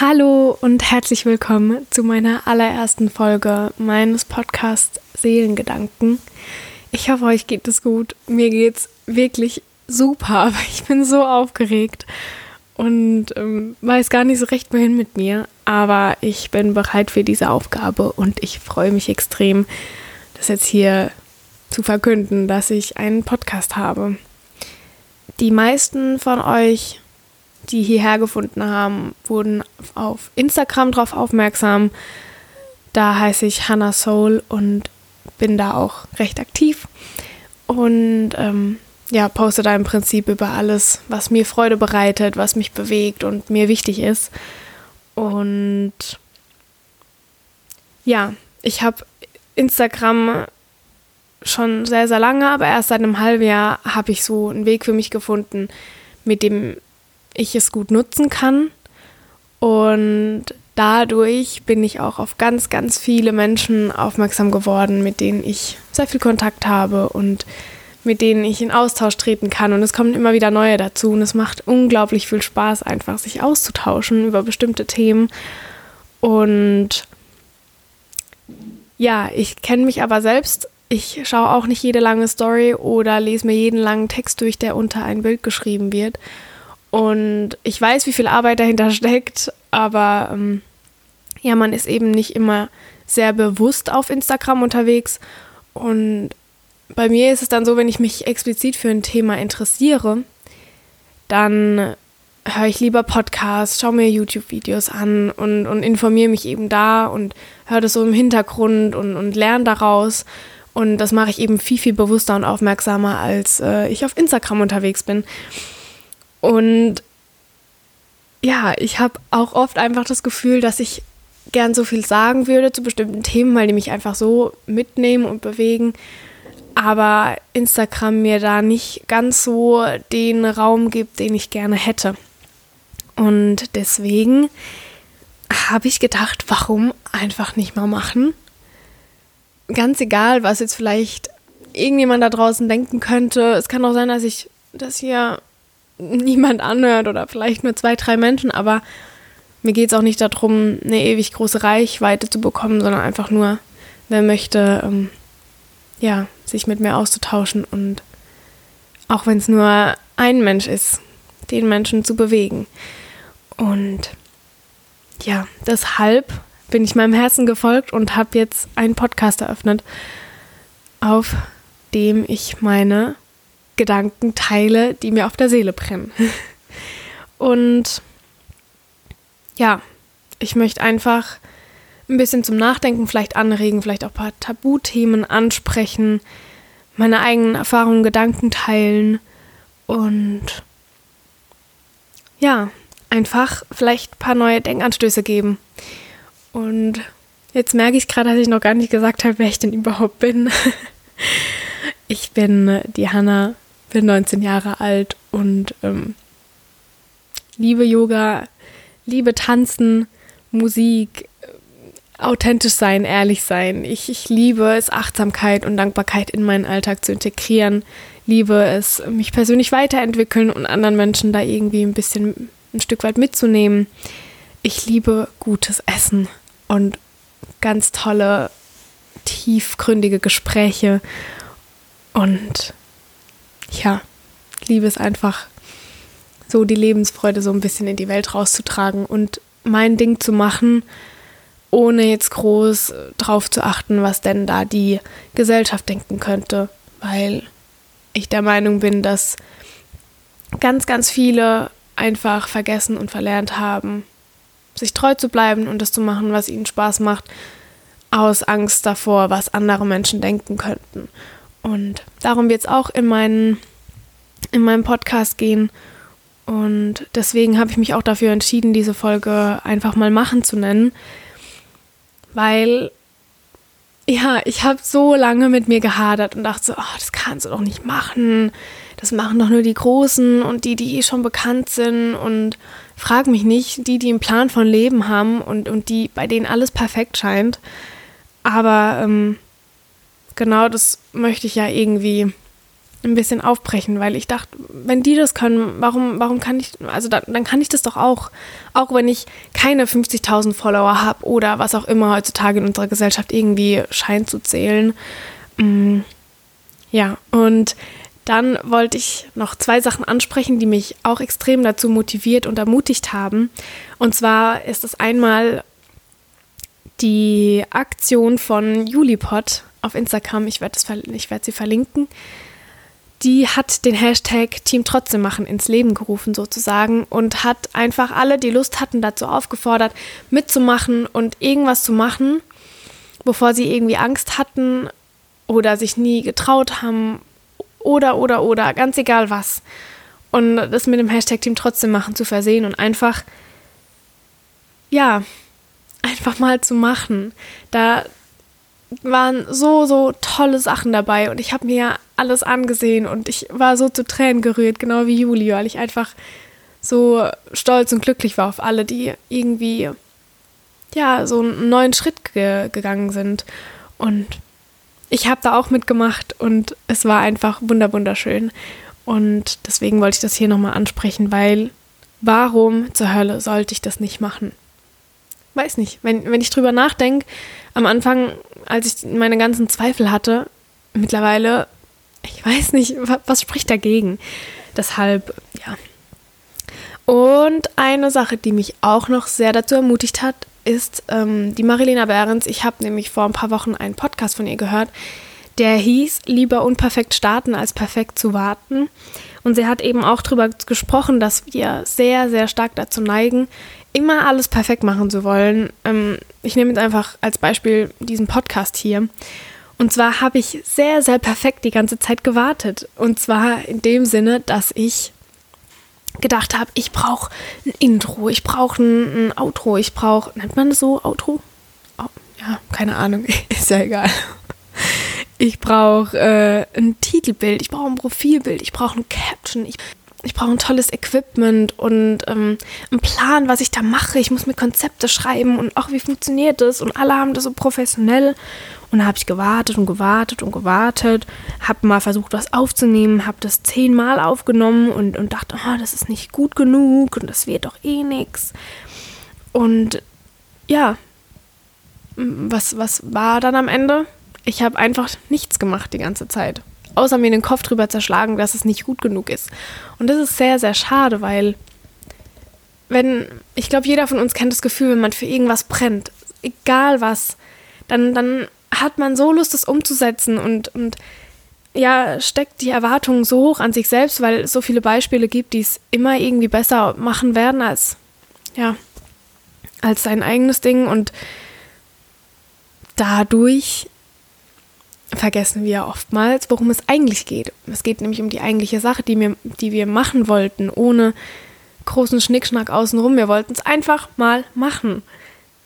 Hallo und herzlich willkommen zu meiner allerersten Folge meines Podcasts Seelengedanken. Ich hoffe, euch geht es gut. Mir geht's wirklich super, aber ich bin so aufgeregt und ähm, weiß gar nicht so recht, wohin mit mir. Aber ich bin bereit für diese Aufgabe und ich freue mich extrem, das jetzt hier zu verkünden, dass ich einen Podcast habe. Die meisten von euch die hierher gefunden haben, wurden auf Instagram drauf aufmerksam. Da heiße ich Hannah Soul und bin da auch recht aktiv. Und ähm, ja, poste da im Prinzip über alles, was mir Freude bereitet, was mich bewegt und mir wichtig ist. Und ja, ich habe Instagram schon sehr, sehr lange, aber erst seit einem halben Jahr habe ich so einen Weg für mich gefunden, mit dem ich es gut nutzen kann. Und dadurch bin ich auch auf ganz, ganz viele Menschen aufmerksam geworden, mit denen ich sehr viel Kontakt habe und mit denen ich in Austausch treten kann. Und es kommen immer wieder neue dazu. Und es macht unglaublich viel Spaß, einfach sich auszutauschen über bestimmte Themen. Und ja, ich kenne mich aber selbst. Ich schaue auch nicht jede lange Story oder lese mir jeden langen Text durch, der unter ein Bild geschrieben wird. Und ich weiß, wie viel Arbeit dahinter steckt, aber ähm, ja, man ist eben nicht immer sehr bewusst auf Instagram unterwegs. Und bei mir ist es dann so, wenn ich mich explizit für ein Thema interessiere, dann höre ich lieber Podcasts, schaue mir YouTube-Videos an und, und informiere mich eben da und höre das so im Hintergrund und, und lerne daraus. Und das mache ich eben viel, viel bewusster und aufmerksamer, als äh, ich auf Instagram unterwegs bin. Und ja, ich habe auch oft einfach das Gefühl, dass ich gern so viel sagen würde zu bestimmten Themen, weil die mich einfach so mitnehmen und bewegen. Aber Instagram mir da nicht ganz so den Raum gibt, den ich gerne hätte. Und deswegen habe ich gedacht, warum einfach nicht mal machen? Ganz egal, was jetzt vielleicht irgendjemand da draußen denken könnte. Es kann auch sein, dass ich das hier niemand anhört oder vielleicht nur zwei, drei Menschen, aber mir geht es auch nicht darum, eine ewig große Reichweite zu bekommen, sondern einfach nur, wer möchte, ähm, ja, sich mit mir auszutauschen und auch wenn es nur ein Mensch ist, den Menschen zu bewegen. Und ja, deshalb bin ich meinem Herzen gefolgt und habe jetzt einen Podcast eröffnet, auf dem ich meine Gedanken teile, die mir auf der Seele brennen. Und ja, ich möchte einfach ein bisschen zum Nachdenken vielleicht anregen, vielleicht auch ein paar Tabuthemen ansprechen, meine eigenen Erfahrungen, Gedanken teilen und ja, einfach vielleicht ein paar neue Denkanstöße geben. Und jetzt merke ich gerade, dass ich noch gar nicht gesagt habe, wer ich denn überhaupt bin. Ich bin die Hanna bin 19 Jahre alt und ähm, liebe Yoga, liebe Tanzen, Musik, äh, authentisch sein, ehrlich sein. Ich, ich liebe es, Achtsamkeit und Dankbarkeit in meinen Alltag zu integrieren. Liebe es, mich persönlich weiterentwickeln und anderen Menschen da irgendwie ein bisschen ein Stück weit mitzunehmen. Ich liebe gutes Essen und ganz tolle, tiefgründige Gespräche und ja, liebe es einfach, so die Lebensfreude so ein bisschen in die Welt rauszutragen und mein Ding zu machen, ohne jetzt groß drauf zu achten, was denn da die Gesellschaft denken könnte, weil ich der Meinung bin, dass ganz, ganz viele einfach vergessen und verlernt haben, sich treu zu bleiben und das zu machen, was ihnen Spaß macht, aus Angst davor, was andere Menschen denken könnten. Und darum wird es auch in, meinen, in meinem Podcast gehen. Und deswegen habe ich mich auch dafür entschieden, diese Folge einfach mal machen zu nennen. Weil, ja, ich habe so lange mit mir gehadert und dachte so, oh, das kannst du doch nicht machen. Das machen doch nur die Großen und die, die eh schon bekannt sind. Und frag mich nicht, die, die einen Plan von Leben haben und, und die, bei denen alles perfekt scheint. Aber ähm, genau das möchte ich ja irgendwie ein bisschen aufbrechen, weil ich dachte, wenn die das können, warum, warum kann ich, also da, dann kann ich das doch auch, auch wenn ich keine 50.000 Follower habe oder was auch immer heutzutage in unserer Gesellschaft irgendwie scheint zu zählen. Mm, ja, und dann wollte ich noch zwei Sachen ansprechen, die mich auch extrem dazu motiviert und ermutigt haben. Und zwar ist es einmal die Aktion von Julipod auf Instagram. Ich werde werd sie verlinken die hat den Hashtag Team Trotzdem machen ins Leben gerufen sozusagen und hat einfach alle, die Lust hatten, dazu aufgefordert, mitzumachen und irgendwas zu machen, wovor sie irgendwie Angst hatten oder sich nie getraut haben oder, oder, oder, ganz egal was. Und das mit dem Hashtag Team Trotzdem machen zu versehen und einfach, ja, einfach mal zu machen. Da, waren so, so tolle Sachen dabei und ich habe mir alles angesehen und ich war so zu Tränen gerührt, genau wie Juli, weil ich einfach so stolz und glücklich war auf alle, die irgendwie ja so einen neuen Schritt ge gegangen sind und ich habe da auch mitgemacht und es war einfach wunderschön und deswegen wollte ich das hier nochmal ansprechen, weil warum zur Hölle sollte ich das nicht machen? Weiß nicht, wenn, wenn ich drüber nachdenke, am Anfang als ich meine ganzen Zweifel hatte, mittlerweile, ich weiß nicht, was spricht dagegen. Deshalb, ja. Und eine Sache, die mich auch noch sehr dazu ermutigt hat, ist ähm, die Marilena Behrens. Ich habe nämlich vor ein paar Wochen einen Podcast von ihr gehört, der hieß Lieber unperfekt starten als perfekt zu warten. Und sie hat eben auch darüber gesprochen, dass wir sehr, sehr stark dazu neigen, immer alles perfekt machen zu wollen. Ähm, ich nehme jetzt einfach als Beispiel diesen Podcast hier. Und zwar habe ich sehr, sehr perfekt die ganze Zeit gewartet. Und zwar in dem Sinne, dass ich gedacht habe, ich brauche ein Intro, ich brauche ein, ein, Outro, ich brauche, nennt man das so, Outro? Oh, ja, keine Ahnung, ist ja egal. Ich brauche äh, ein Titelbild, ich brauche ein Profilbild, ich brauche ein Caption, ich ich brauche ein tolles Equipment und ähm, einen Plan, was ich da mache. Ich muss mir Konzepte schreiben und auch wie funktioniert das? Und alle haben das so professionell. Und da habe ich gewartet und gewartet und gewartet, habe mal versucht, was aufzunehmen, habe das zehnmal aufgenommen und, und dachte, oh, das ist nicht gut genug und das wird doch eh nichts. Und ja, was, was war dann am Ende? Ich habe einfach nichts gemacht die ganze Zeit außer mir den Kopf drüber zerschlagen, dass es nicht gut genug ist. Und das ist sehr, sehr schade, weil wenn, ich glaube, jeder von uns kennt das Gefühl, wenn man für irgendwas brennt, egal was, dann, dann hat man so Lust, das umzusetzen und, und ja, steckt die Erwartungen so hoch an sich selbst, weil es so viele Beispiele gibt, die es immer irgendwie besser machen werden als, ja, als sein eigenes Ding und dadurch vergessen wir oftmals, worum es eigentlich geht. Es geht nämlich um die eigentliche Sache, die wir, die wir machen wollten, ohne großen Schnickschnack außenrum. Wir wollten es einfach mal machen,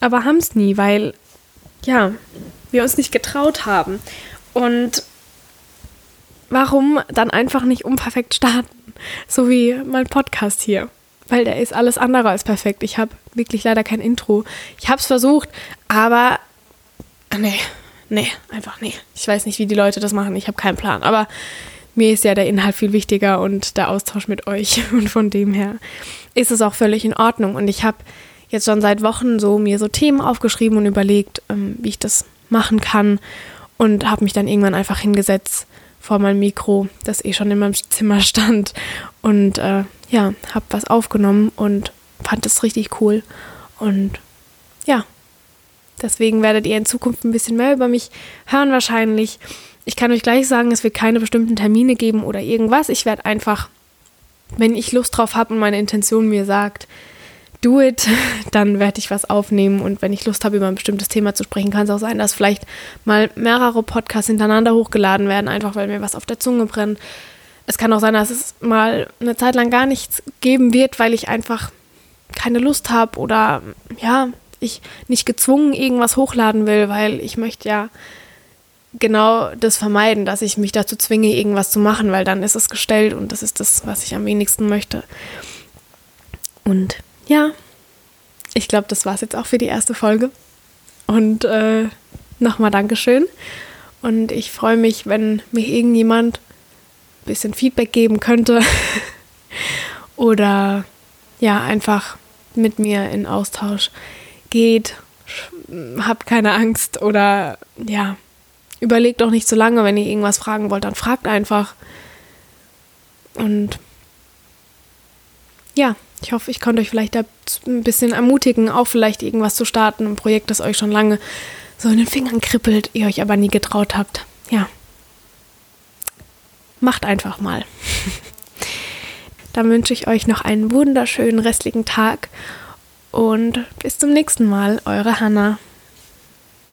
aber haben es nie, weil ja, wir uns nicht getraut haben. Und warum dann einfach nicht unperfekt starten? So wie mein Podcast hier. Weil der ist alles andere als perfekt. Ich habe wirklich leider kein Intro. Ich habe es versucht, aber nee, nee, einfach nee. Ich weiß nicht, wie die Leute das machen. Ich habe keinen Plan. Aber mir ist ja der Inhalt viel wichtiger und der Austausch mit euch. Und von dem her ist es auch völlig in Ordnung. Und ich habe jetzt schon seit Wochen so mir so Themen aufgeschrieben und überlegt, ähm, wie ich das machen kann. Und habe mich dann irgendwann einfach hingesetzt vor meinem Mikro, das eh schon in meinem Zimmer stand. Und äh, ja, habe was aufgenommen und fand es richtig cool. Und ja, Deswegen werdet ihr in Zukunft ein bisschen mehr über mich hören wahrscheinlich. Ich kann euch gleich sagen, es wird keine bestimmten Termine geben oder irgendwas. Ich werde einfach, wenn ich Lust drauf habe und meine Intention mir sagt, do it, dann werde ich was aufnehmen. Und wenn ich Lust habe, über ein bestimmtes Thema zu sprechen, kann es auch sein, dass vielleicht mal mehrere Podcasts hintereinander hochgeladen werden, einfach weil mir was auf der Zunge brennt. Es kann auch sein, dass es mal eine Zeit lang gar nichts geben wird, weil ich einfach keine Lust habe oder ja, ich nicht gezwungen irgendwas hochladen will, weil ich möchte ja genau das vermeiden, dass ich mich dazu zwinge, irgendwas zu machen, weil dann ist es gestellt und das ist das, was ich am wenigsten möchte. Und ja, ich glaube, das war es jetzt auch für die erste Folge. Und äh, nochmal Dankeschön. Und ich freue mich, wenn mir irgendjemand ein bisschen Feedback geben könnte. Oder ja, einfach mit mir in Austausch geht. Habt keine Angst oder ja, überlegt doch nicht so lange, wenn ihr irgendwas fragen wollt, dann fragt einfach. Und ja, ich hoffe, ich konnte euch vielleicht ein bisschen ermutigen, auch vielleicht irgendwas zu starten, ein Projekt, das euch schon lange so in den Fingern kribbelt, ihr euch aber nie getraut habt. Ja. Macht einfach mal. Dann wünsche ich euch noch einen wunderschönen restlichen Tag und bis zum nächsten Mal, eure Hanna.